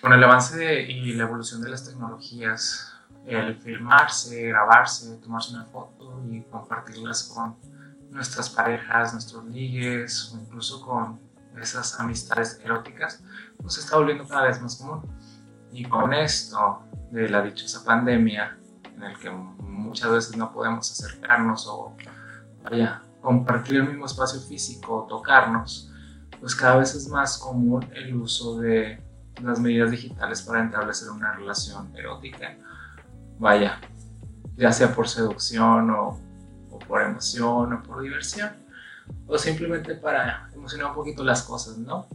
Con el avance y la evolución de las tecnologías, el filmarse, grabarse, tomarse una foto y compartirlas con nuestras parejas, nuestros ligues o incluso con esas amistades eróticas, pues se está volviendo cada vez más común. Y con esto de la dichosa pandemia, en el que muchas veces no podemos acercarnos o vaya, compartir el mismo espacio físico tocarnos, pues cada vez es más común el uso de las medidas digitales para establecer una relación erótica. Vaya, ya sea por seducción o, o por emoción o por diversión, o simplemente para emocionar un poquito las cosas, ¿no?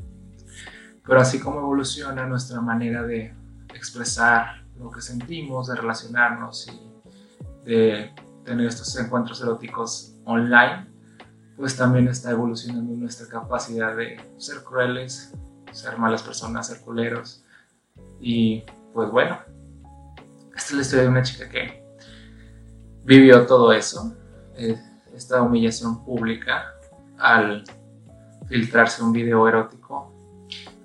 Pero así como evoluciona nuestra manera de expresar lo que sentimos, de relacionarnos y de tener estos encuentros eróticos online, pues también está evolucionando nuestra capacidad de ser crueles, ser malas personas, ser culeros. Y pues bueno, esta es la historia de una chica que vivió todo eso, eh, esta humillación pública al filtrarse un video erótico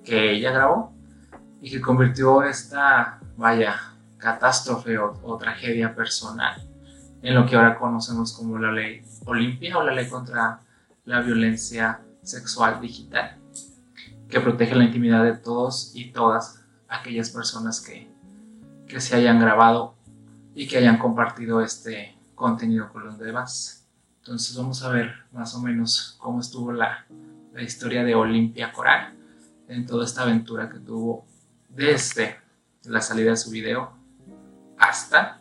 que ella grabó y que convirtió esta, vaya, catástrofe o, tragedia personal en lo que ahora conocemos como la ley Olimpia o la ley contra la violencia sexual digital, que protege la intimidad de todos y todas aquellas personas que, que se hayan grabado y que hayan compartido este contenido con los demás. Entonces vamos a ver más o menos cómo estuvo la, la historia de Olimpia Coral en toda esta aventura que tuvo desde la salida de su video hasta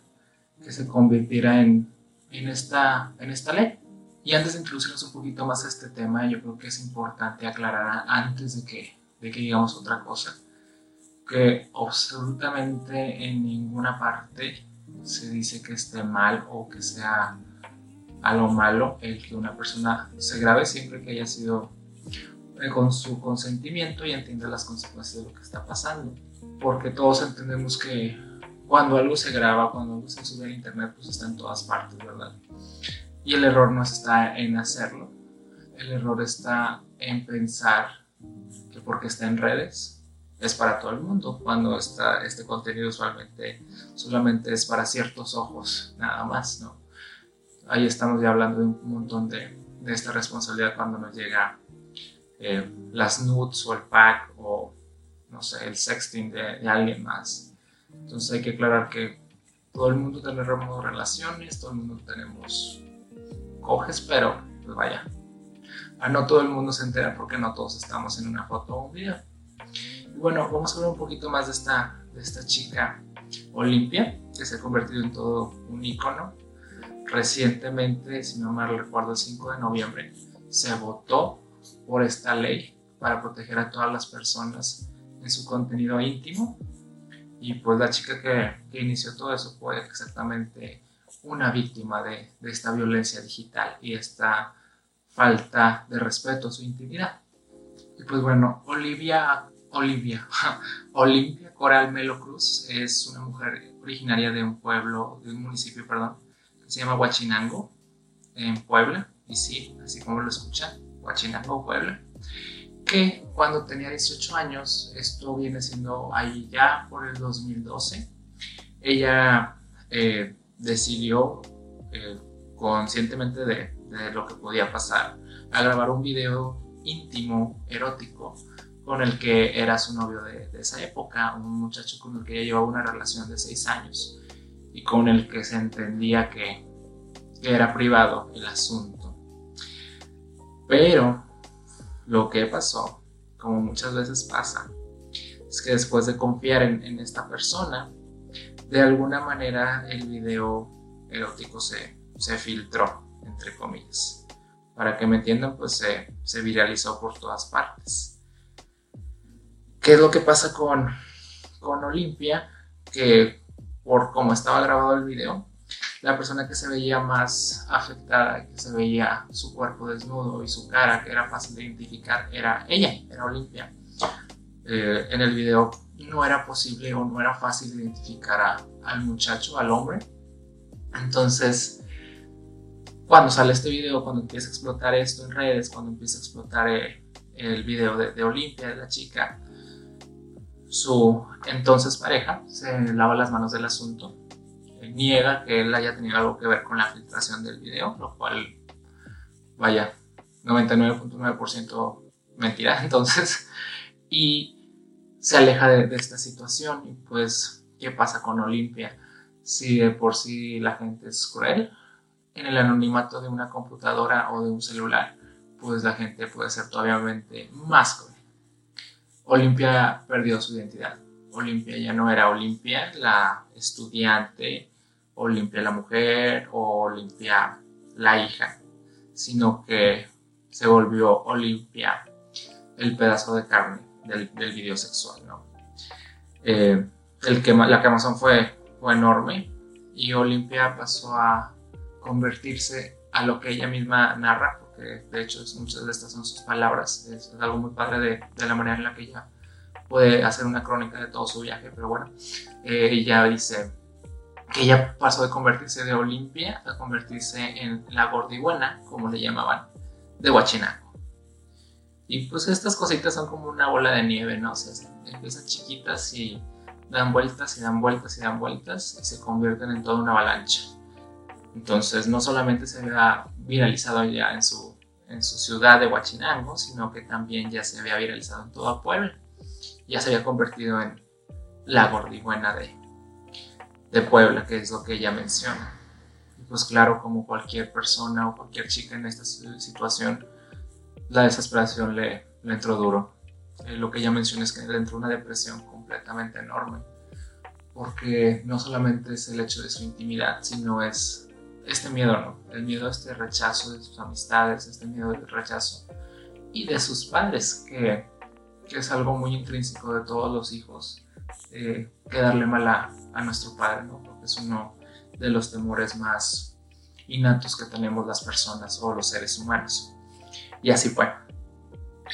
que se convirtiera en, en, esta, en esta ley. Y antes de introducirnos un poquito más a este tema, yo creo que es importante aclarar antes de que, de que digamos otra cosa, que absolutamente en ninguna parte se dice que esté mal o que sea a lo malo el que una persona se grabe siempre que haya sido eh, con su consentimiento y entienda las consecuencias de lo que está pasando. Porque todos entendemos que cuando algo se graba, cuando algo se sube al internet, pues está en todas partes, ¿verdad? Y el error no está en hacerlo, el error está en pensar que porque está en redes es para todo el mundo, cuando está, este contenido usualmente solamente es para ciertos ojos, nada más, ¿no? Ahí estamos ya hablando de un montón de, de esta responsabilidad cuando nos llega eh, las nudes o el pack o, no sé, el sexting de, de alguien más. Entonces hay que aclarar que todo el mundo tenemos relaciones, todo el mundo tenemos coges, pero pues vaya, a no todo el mundo se entera porque no todos estamos en una foto o un video. Y bueno, vamos a hablar un poquito más de esta, de esta chica Olimpia, que se ha convertido en todo un icono. Recientemente, si no mal recuerdo, el 5 de noviembre, se votó por esta ley para proteger a todas las personas en su contenido íntimo. Y pues la chica que, que inició todo eso fue exactamente una víctima de, de, esta violencia digital y esta falta de respeto a su intimidad. Y pues bueno, Olivia, Olivia, Olimpia Coral Melo Cruz es una mujer originaria de un pueblo, de un municipio, perdón, que se llama Huachinango, en Puebla, y sí, así como lo escuchan, Huachinango, Puebla, que cuando tenía 18 años, esto viene siendo ahí ya por el 2012, ella eh, decidió eh, conscientemente de, lo que podía pasar a grabar un video íntimo, erótico, con el que era su novio de, esa época, un muchacho con el que ella llevaba una relación de seis años y con el que se entendía que, era privado el asunto. Pero lo que pasó, como muchas veces pasa, es que después de confiar en esta persona, de alguna manera el video erótico se, se filtró, entre comillas. Para que me entiendan, pues se, se viralizó por todas partes. ¿Qué es lo que pasa con, con Olimpia? Que por cómo estaba grabado el video, la persona que se veía más afectada, que se veía su cuerpo desnudo y su cara, que era fácil de identificar, era ella, era Olimpia. Eh, en el video no era posible o no era fácil identificar a, al muchacho, al hombre. Entonces, cuando sale este video, cuando empieza a explotar esto en redes, cuando empieza a explotar el, el video de, de Olimpia, de la chica, su entonces pareja se lava las manos del asunto, niega que él haya tenido algo que ver con la filtración del video, lo cual, vaya, 99.9% mentira, entonces, y se aleja de, esta situación y pues, ¿qué pasa con Olimpia? Si de por sí la gente es cruel, en el anonimato de una computadora o de un celular, pues la gente puede ser todavía más cruel. Olimpia perdió su identidad. Olimpia ya no era Olimpia, la estudiante, Olimpia la mujer o Olimpia la hija, sino que se volvió Olimpia el pedazo de carne del, video sexual. ¿no? Eh, el que, la quemazón fue, fue enorme y Olimpia pasó a convertirse a lo que ella misma narra, porque de hecho muchas de estas son sus palabras, es, algo muy padre de, de, la manera en la que ella puede hacer una crónica de todo su viaje, pero bueno, eh, ella dice que ella pasó de convertirse de Olimpia a convertirse en la gordibuena, como le llamaban, de Huachinaco. Y pues estas cositas son como una bola de nieve, ¿no? O sea, empiezan chiquitas y dan vueltas y dan vueltas y dan vueltas y se convierten en toda una avalancha. Entonces no solamente se había viralizado ya en su, en su ciudad de Huachinango, sino que también ya se había viralizado en toda Puebla. Ya se había convertido en la gordibuena de, de Puebla, que es lo que ella menciona. Y pues claro, como cualquier persona o cualquier chica en esta situación, la desesperación le, le entró duro. Eh, lo que ella menciona es que le entró una depresión completamente enorme, porque no solamente es el hecho de su intimidad, sino es este miedo, ¿no? El miedo a este rechazo de sus amistades, este miedo del rechazo y de sus padres, que, es algo muy intrínseco de todos los hijos, eh, que darle mal a, nuestro padre, ¿no? Porque es uno de los temores más innatos que tenemos las personas o los seres humanos. Y así fue.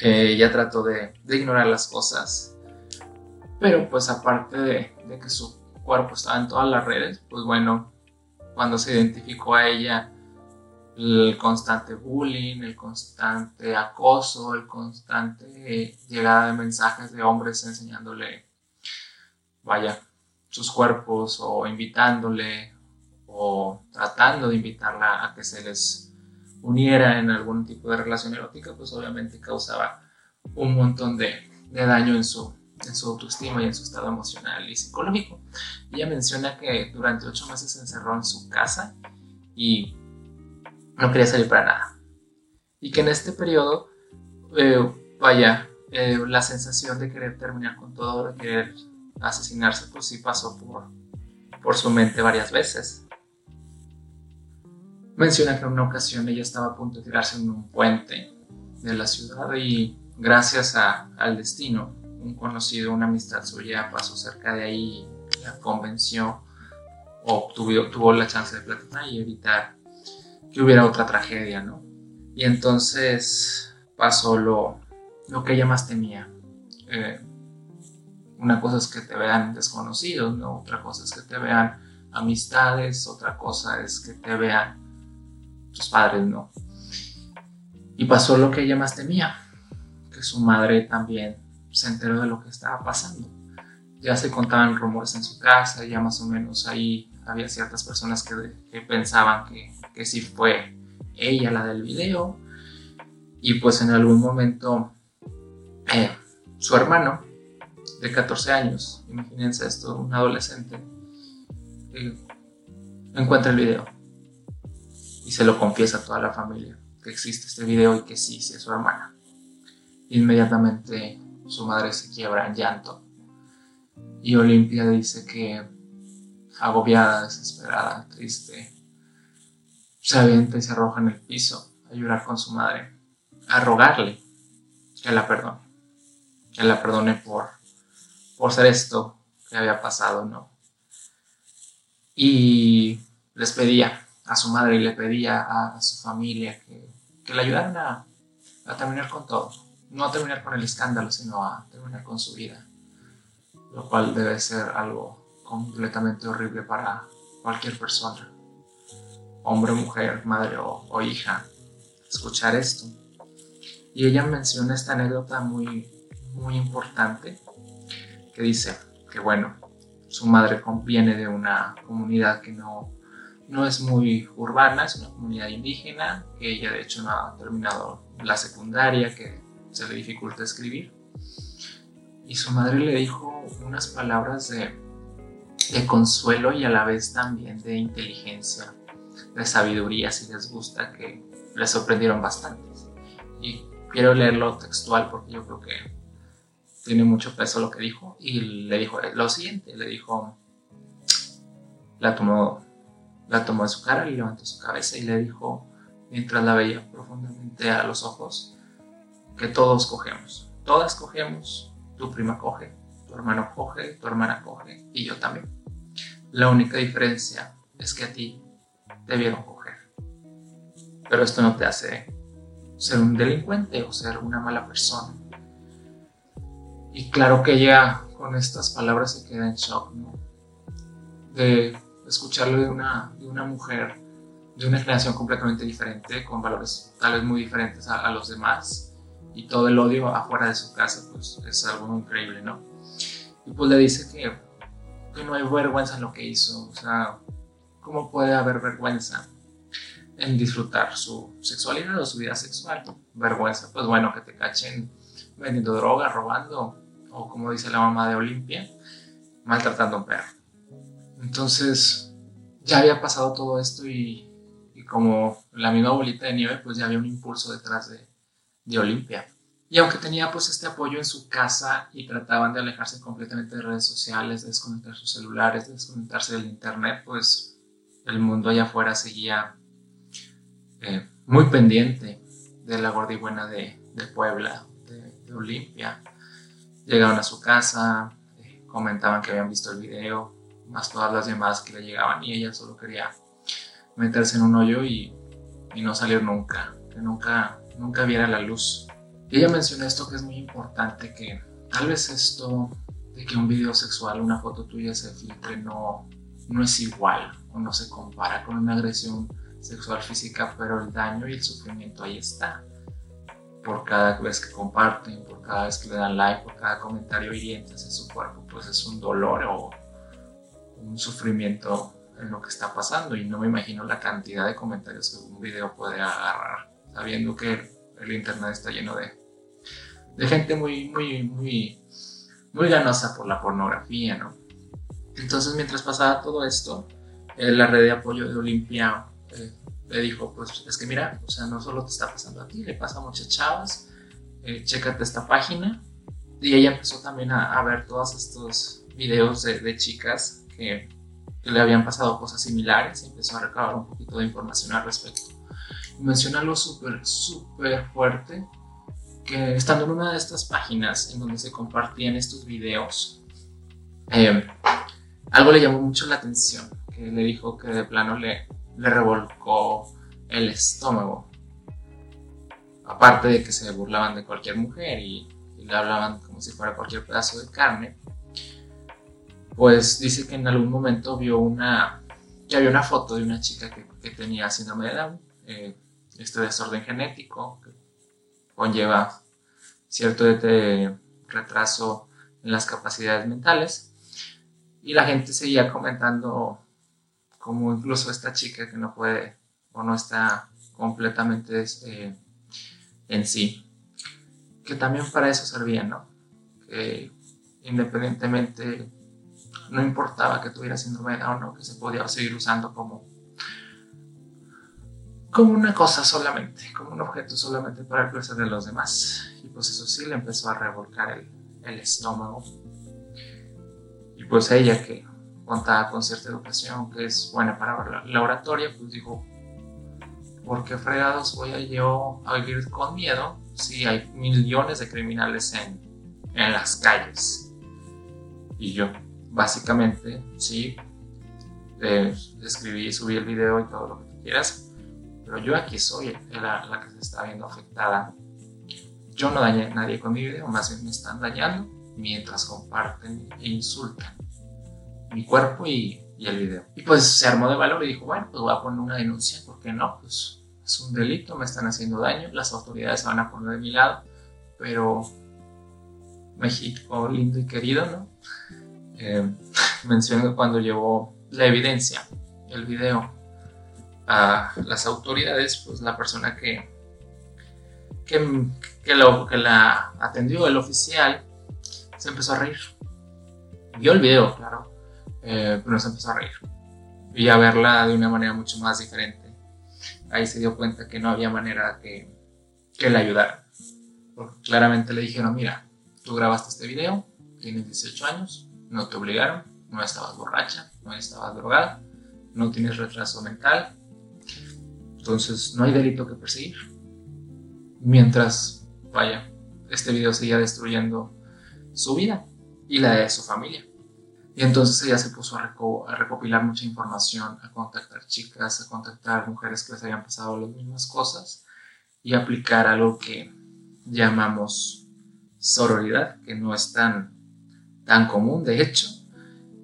Eh, trató de, de, ignorar las cosas, pero pues aparte de, de que su cuerpo estaba en todas las redes, pues bueno, cuando se identificó a ella el constante bullying, el constante acoso, el constante llegada de mensajes de hombres enseñándole, vaya, sus cuerpos o invitándole o tratando de invitarla a que se les uniera en algún tipo de relación erótica, pues obviamente causaba un montón de, de daño en su, en su autoestima y en su estado emocional y psicológico. Ella menciona que durante ocho meses se encerró en su casa y no quería salir para nada. Y que en este periodo, eh, vaya, eh, la sensación de querer terminar con todo, de querer asesinarse, pues sí pasó por, por su mente varias veces. Menciona que en una ocasión ella estaba a punto de tirarse en un puente de la ciudad y gracias al destino un conocido, una amistad suya pasó cerca de ahí, la convenció o tuvo, la chance de platicar y evitar que hubiera otra tragedia, ¿no? Y entonces pasó lo, lo que ella más temía. Eh, una cosa es que te vean desconocidos, ¿no? Otra cosa es que te vean amistades, otra cosa es que te vean tus padres, ¿no? Y pasó lo que ella más temía, que su madre también se enteró de lo que estaba pasando. Ya se contaban rumores en su casa, ya más o menos ahí había ciertas personas que, pensaban que, que sí fue ella la del video. Y pues en algún momento eh, su hermano de 14 años, imagínense esto, un adolescente, eh, encuentra el video y se lo confiesa a toda la familia que existe este video y que sí, sí es su hermana. Inmediatamente su madre se quiebra en llanto. Y Olimpia dice que, agobiada, desesperada, triste, se avienta y se arroja en el piso a llorar con su madre, a rogarle que la perdone, que la perdone por, por ser esto que había pasado, ¿no? Y les pedía a su madre y le pedía a, su familia que, que le ayudaran a, a terminar con todo. No a terminar con el escándalo, sino a terminar con su vida, lo cual debe ser algo completamente horrible para cualquier persona, hombre, mujer, madre o, hija, escuchar esto. Y ella menciona esta anécdota muy, muy importante, que dice que bueno, su madre viene de una comunidad que no, no es muy urbana, es una comunidad indígena, que ella de hecho no ha terminado la secundaria, que se le dificulta escribir. Y su madre le dijo unas palabras de, consuelo y a la vez también de inteligencia, de sabiduría, si les gusta, que le sorprendieron bastante. Y quiero leerlo textual porque yo creo que tiene mucho peso lo que dijo. Y le dijo lo siguiente, le dijo, la tomó, la tomó de su cara, le levantó su cabeza y le dijo, mientras la veía profundamente a los ojos, que todos cogemos, todas cogemos, tu prima coge, tu hermano coge, tu hermana coge y yo también. La única diferencia es que a ti te vieron coger. Pero esto no te hace ser un delincuente o ser una mala persona. Y claro que ella con estas palabras se queda en shock, ¿no? De escucharlo de una, de una mujer de una generación completamente diferente, con valores tal vez muy diferentes a, los demás, y todo el odio afuera de su casa, pues es algo increíble, ¿no? Y pues le dice que, que no hay vergüenza en lo que hizo, o sea, ¿cómo puede haber vergüenza en disfrutar su sexualidad o su vida sexual? Vergüenza, pues bueno, que te cachen vendiendo droga, robando, o como dice la mamá de Olimpia, maltratando a un perro. Entonces, ya había pasado todo esto y, como la misma bolita de nieve, pues ya había un impulso detrás de, de Olimpia. Y aunque tenía pues este apoyo en su casa y trataban de alejarse completamente de redes sociales, de desconectar sus celulares, de desconectarse del internet, pues el mundo allá afuera seguía eh, muy pendiente de la gorda y buena de, de Puebla, de, de Olimpia. Llegaban a su casa, eh, comentaban que habían visto el video, más todas las demás que le llegaban y ella solo quería meterse en un hoyo y, y no salir nunca, que nunca, nunca viera la luz. Y ella menciona esto que es muy importante, que tal vez esto de que un video sexual, una foto tuya se filtre no, no es igual o no se compara con una agresión sexual física, pero el daño y el sufrimiento ahí está por cada vez que comparten, por cada vez que le dan like, por cada comentario hiriente hacia su cuerpo, pues es un dolor o un sufrimiento en lo que está pasando y no me imagino la cantidad de comentarios que un video puede agarrar, sabiendo que el internet está lleno de, de gente muy, muy, muy, muy ganosa por la pornografía, ¿no? Entonces, mientras pasaba todo esto, eh, la red de apoyo de Olimpia eh, le dijo, pues es que mira, o sea, no solo te está pasando a ti, le pasa a muchas chavas, eh, chécate esta página. Y ella empezó también a, ver todos estos videos de, de chicas que, que, le habían pasado cosas similares y empezó a recabar un poquito de información al respecto. Y menciona algo súper, súper fuerte, que estando en una de estas páginas en donde se compartían estos videos, eh, algo le llamó mucho la atención, que le dijo que de plano le, le revolcó el estómago. Aparte de que se burlaban de cualquier mujer y, le hablaban como si fuera cualquier pedazo de carne, pues dice que en algún momento vio una, ya vio una foto de una chica que, que tenía síndrome de Down, eh, este desorden genético que conlleva cierto retraso en las capacidades mentales y la gente seguía comentando como incluso esta chica que no puede o no está completamente eh, en sí, que también para eso servía, ¿no? Que independientemente no importaba que tuviera síndrome de o no, que se podía seguir usando como como una cosa solamente, como un objeto solamente para el placer de los demás. Y pues eso sí le empezó a revolcar el, el estómago. Y pues ella que contaba con cierta educación, que es buena para la oratoria, pues dijo, ¿por qué fregados voy a yo a vivir con miedo si hay millones de criminales en, en las calles? Y yo, básicamente, sí, eh, escribí subí el video y todo lo que tú quieras, pero yo aquí soy la, la que se está viendo afectada. Yo no dañé a nadie con mi video, más bien me están dañando mientras comparten e insultan mi cuerpo y, y, el video. Y pues se armó de valor y dijo, bueno, pues voy a poner una denuncia, ¿por qué no? Pues es un delito, me están haciendo daño, las autoridades van a poner de mi lado, pero México lindo y querido, ¿no? Eh, menciono cuando llevó la evidencia, el video, a las autoridades, pues la persona que, que, que, lo, que la atendió, el oficial, se empezó a reír. Vio el video, claro, eh, pero se empezó a reír. Y a verla de una manera mucho más diferente. Ahí se dio cuenta que no había manera que, que le ayudara. Porque claramente le dijeron, mira, tú grabaste este video, tienes 18 años, no te obligaron, no estabas borracha, no estabas drogada, no tienes retraso mental, entonces no hay delito que perseguir. Mientras, vaya, este video seguía destruyendo su vida y la de su familia. Y entonces ella se puso a, recopilar mucha información, a contactar chicas, a contactar mujeres que les habían pasado las mismas cosas y aplicar algo que llamamos sororidad, que no es tan, tan común, de hecho,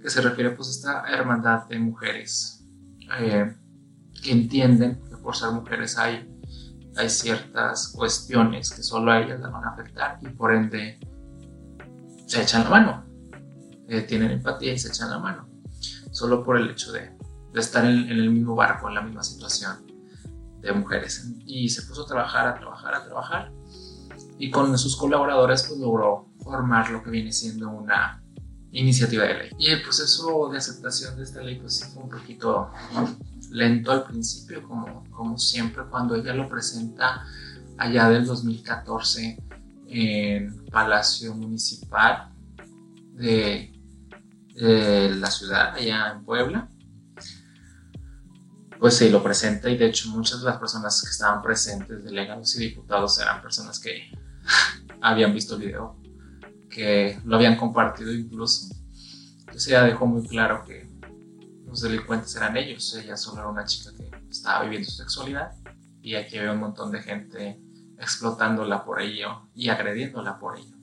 que se refiere pues a esta hermandad de mujeres. Eh, que entienden que por ser mujeres hay, hay ciertas cuestiones que solo a ellas las van a afectar y por ende se echan la mano, eh, tienen empatía y se echan la mano, solo por el hecho de, de estar en, en, el mismo barco, en la misma situación de mujeres. Y se puso a trabajar, a trabajar, a trabajar, y con sus colaboradores pues logró formar lo que viene siendo una iniciativa de ley. Y el proceso de aceptación de esta ley pues sí fue un poquito lento al principio, como, como siempre cuando ella lo presenta allá del 2014 en Palacio Municipal de, la ciudad, allá en Puebla. Pues sí, lo presenta y de hecho muchas de las personas que estaban presentes, delegados y diputados, eran personas que habían visto el video, que lo habían compartido incluso. Entonces ella dejó muy claro que los delincuentes eran ellos, ella solo era una chica que estaba viviendo su sexualidad y aquí había un montón de gente explotándola por ello y agrediéndola por ello.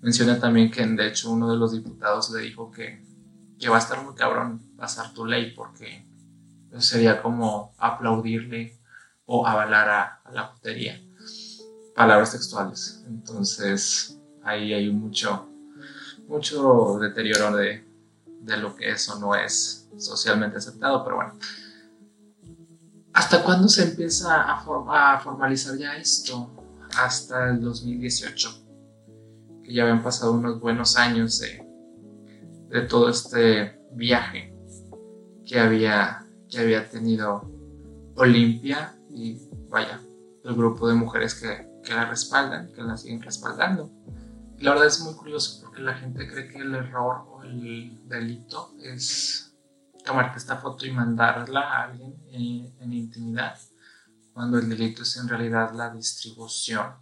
Menciona también que de hecho uno de los diputados le dijo que, que va a estar muy cabrón pasar tu ley porque sería como aplaudirle o avalar a, la putería. Palabras textuales. Entonces ahí hay mucho, mucho deterioro de, de lo que eso no es socialmente aceptado, pero bueno. ¿Hasta cuándo se empieza a, a, formalizar ya esto? Hasta el 2018, que ya habían pasado unos buenos años de, de todo este viaje que había, que había tenido Olimpia y vaya, el grupo de mujeres que, que la respaldan, que la siguen respaldando. La verdad es muy curioso porque la gente cree que el error o el delito es tomarte esta foto y mandarla a alguien en, intimidad, cuando el delito es en realidad la distribución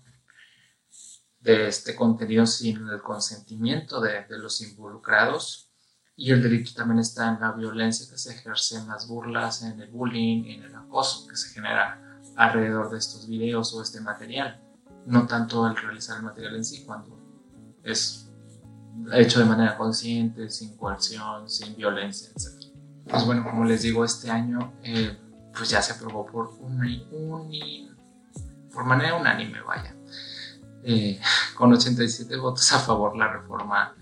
de este contenido sin el consentimiento de, de, los involucrados. Y el delito también está en la violencia que se ejerce en las burlas, en el bullying, en el acoso que se genera alrededor de estos videos o este material. No tanto el realizar el material en sí, cuando es hecho de manera consciente, sin coerción, sin violencia, etc. Pues bueno, como les digo, este año eh, pues ya se aprobó por, por manera unánime, vaya, eh, con 87 votos a favor la reforma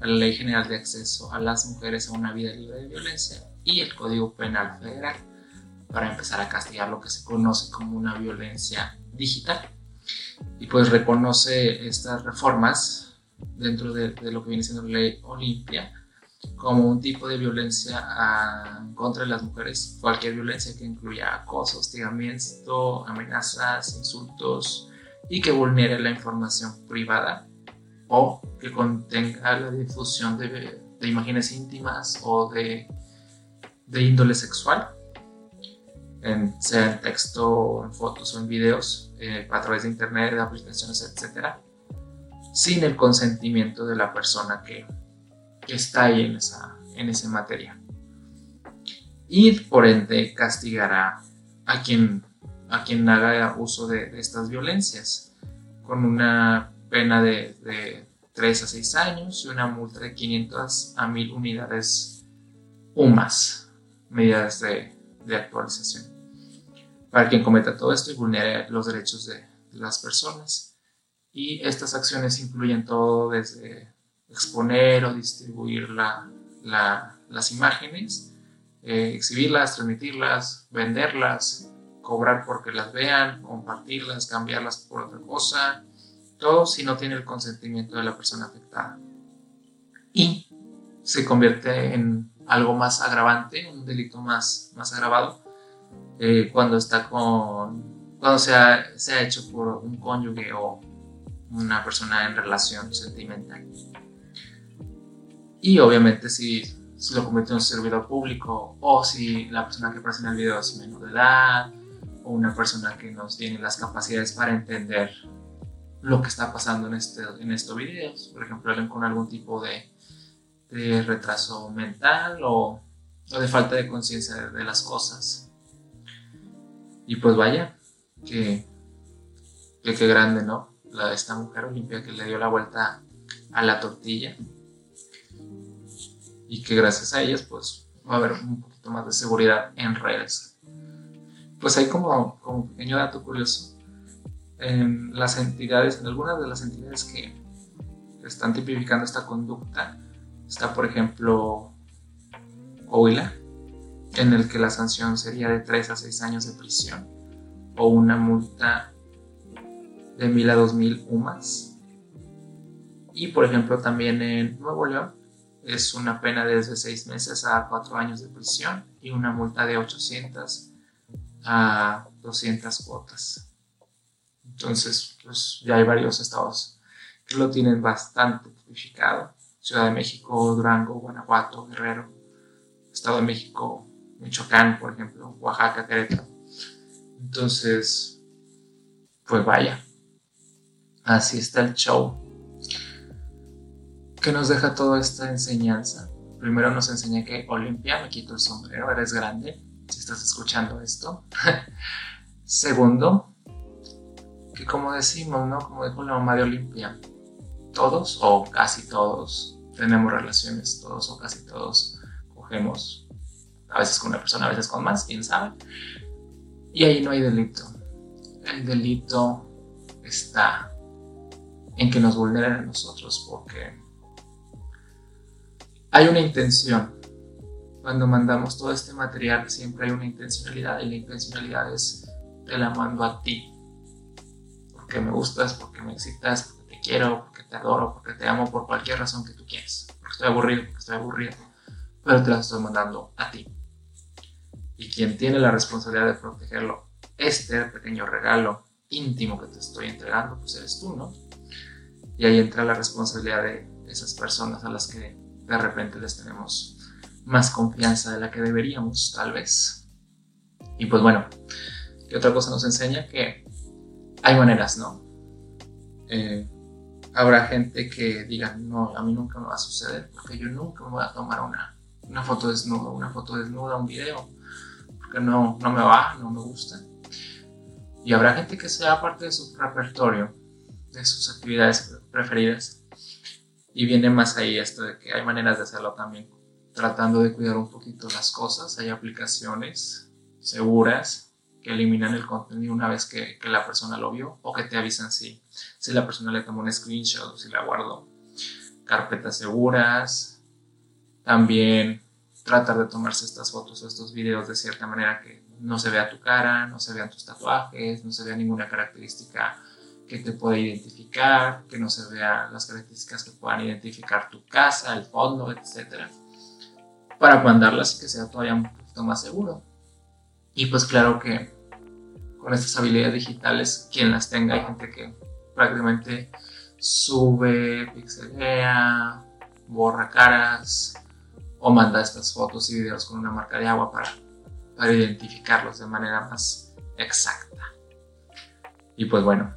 a la Ley General de Acceso a las Mujeres a una vida libre de violencia y el Código Penal Federal para empezar a castigar lo que se conoce como una violencia digital. Y pues reconoce estas reformas dentro de, lo que viene siendo la ley Olimpia como un tipo de violencia contra las mujeres, cualquier violencia que incluya acoso, hostigamiento, amenazas, insultos y que vulnere la información privada o que contenga la difusión de, imágenes íntimas o de, de índole sexual, en, sea en texto, en fotos o en videos, eh, a través de internet, de aplicaciones, etcétera, sin el consentimiento de la persona que, que está ahí en esa, en esa materia. Y por ende castigará a quien, a quien haga uso de, estas violencias con una pena de, de, 3 a 6 años y una multa de 500 a 1000 unidades UMAS, medidas de, de actualización para quien cometa todo esto y vulnere los derechos de, las personas. Y estas acciones incluyen todo desde exponer o distribuir las imágenes, eh, exhibirlas, transmitirlas, venderlas, cobrar porque las vean, compartirlas, cambiarlas por otra cosa, todo si no tiene el consentimiento de la persona afectada. Y se convierte en algo más agravante, un delito más, más agravado, eh, cuando está con, cuando se ha, se ha hecho por un cónyuge o una persona en relación sentimental. Y obviamente si, si lo comete un servidor público o si la persona que aparece en el video es menor de edad o una persona que no tiene las capacidades para entender lo que está pasando en, este, en estos videos. Por ejemplo, alguien con algún tipo de, de retraso mental o, o, de falta de conciencia de, de, las cosas. Y pues vaya, que, que, grande, ¿no? La esta mujer olimpia que le dio la vuelta a la tortilla y que gracias a ellas pues va a haber un poquito más de seguridad en redes. Pues hay como, como pequeño dato curioso, en las entidades, en algunas de las entidades que están tipificando esta conducta, está por ejemplo Oila, en el que la sanción sería de 3 a 6 años de prisión o una multa de 1000 a 2000 UMAS. Y por ejemplo también en Nuevo León es una pena de desde 6 meses a 4 años de prisión y una multa de 800 a 200 cuotas. Entonces, pues ya hay varios estados que lo tienen bastante tipificado. Ciudad de México, Durango, Guanajuato, Guerrero, Estado de México, Michoacán, por ejemplo, Oaxaca, Querétaro. Entonces, pues vaya, así está el show. ¿Qué nos deja toda esta enseñanza? Primero nos enseña que Olimpia, me quito el sombrero, eres grande, si estás escuchando esto. Segundo, que como decimos, ¿no? Como dijo la mamá de Olimpia, todos o casi todos tenemos relaciones, todos o casi todos cogemos, a veces con una persona, a veces con más, quién sabe. Y ahí no hay delito. El delito está en que nos vulneren a nosotros porque hay una intención. Cuando mandamos todo este material siempre hay una intencionalidad y la intencionalidad es te la mando a ti. Porque me gustas, porque me excitas, porque te quiero, porque te adoro, porque te amo por cualquier razón que tú quieras. Porque estoy aburrido, porque estoy aburrido. Pero te la estoy mandando a ti. Y quien tiene la responsabilidad de protegerlo, este pequeño regalo íntimo que te estoy entregando, pues eres tú, ¿no? Y ahí entra la responsabilidad de esas personas a las que de repente les tenemos más confianza de la que deberíamos, tal vez. Y pues bueno, ¿qué otra cosa nos enseña? Que hay maneras, ¿no? Eh, habrá gente que diga, no, a mí nunca me va a suceder, porque yo nunca me voy a tomar una, una foto desnuda, una foto desnuda, un video, porque no, no me va, no me gusta. Y habrá gente que sea parte de su repertorio, de sus actividades preferidas, y viene más ahí esto de que hay maneras de hacerlo también, tratando de cuidar un poquito las cosas. Hay aplicaciones seguras que eliminan el contenido una vez que, que la persona lo vio o que te avisan si, si la persona le tomó un screenshot o si la guardó. Carpetas seguras. También tratar de tomarse estas fotos o estos videos de cierta manera que no se vea tu cara, no se vean tus tatuajes, no se vea ninguna característica que te pueda identificar, que no se vean las características que puedan identificar tu casa, el fondo, etc. Para mandarlas y que sea todavía un poquito más seguro. Y pues claro que con estas habilidades digitales, quien las tenga, hay gente que prácticamente sube, pixelea, borra caras o manda estas fotos y videos con una marca de agua para, para identificarlos de manera más exacta. Y pues bueno,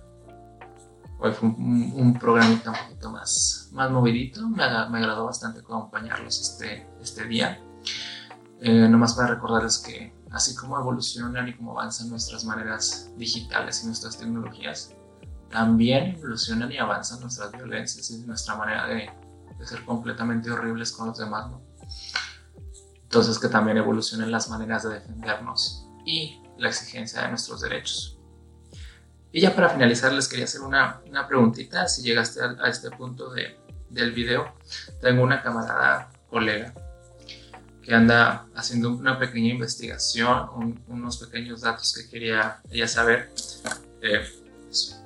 Hoy fue un, un, programita un poquito más, más movidito. Me, me agradó bastante acompañarlos este, este día. Eh, nomás para recordarles que así como evolucionan y como avanzan nuestras maneras digitales y nuestras tecnologías, también evolucionan y avanzan nuestras violencias y nuestra manera de, de ser completamente horribles con los demás. ¿no? Entonces que también evolucionen las maneras de defendernos y la exigencia de nuestros derechos. Y ya para finalizar les quería hacer una, una preguntita, si llegaste a, este punto de, del video, tengo una camarada, colega, que anda haciendo una pequeña investigación, unos pequeños datos que quería ella saber. Eh,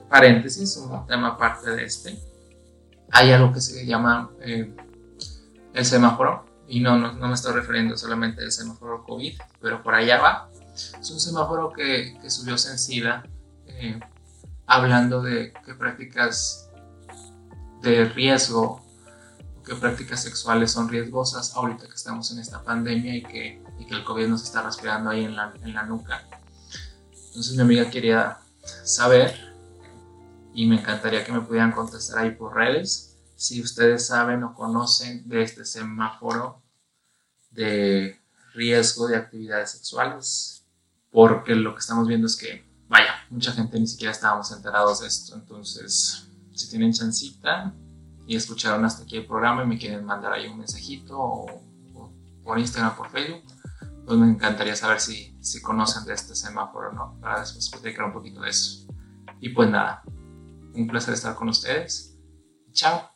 paréntesis, un tema aparte de este. Hay algo que se llama eh, el semáforo, y no, no, no, me estoy refiriendo solamente al semáforo COVID, pero por allá va. Es un semáforo que, que subió Sensida eh, hablando de qué prácticas de riesgo, qué prácticas sexuales son riesgosas ahorita que estamos en esta pandemia y que, y que el COVID nos está respirando ahí en la, en la nuca. Entonces mi amiga quería saber y me encantaría que me pudieran contestar ahí por redes si ustedes saben o conocen de este semáforo de riesgo de actividades sexuales, porque lo que estamos viendo es que, vaya, mucha gente ni siquiera estábamos enterados de esto, entonces, si tienen chancita y escucharon hasta aquí el programa y me quieren mandar ahí un mensajito o, por Instagram, por Facebook, pues me encantaría saber si, si conocen de este semáforo, ¿no? Para después platicar un poquito de eso. Y pues nada, un placer estar con ustedes. Chao.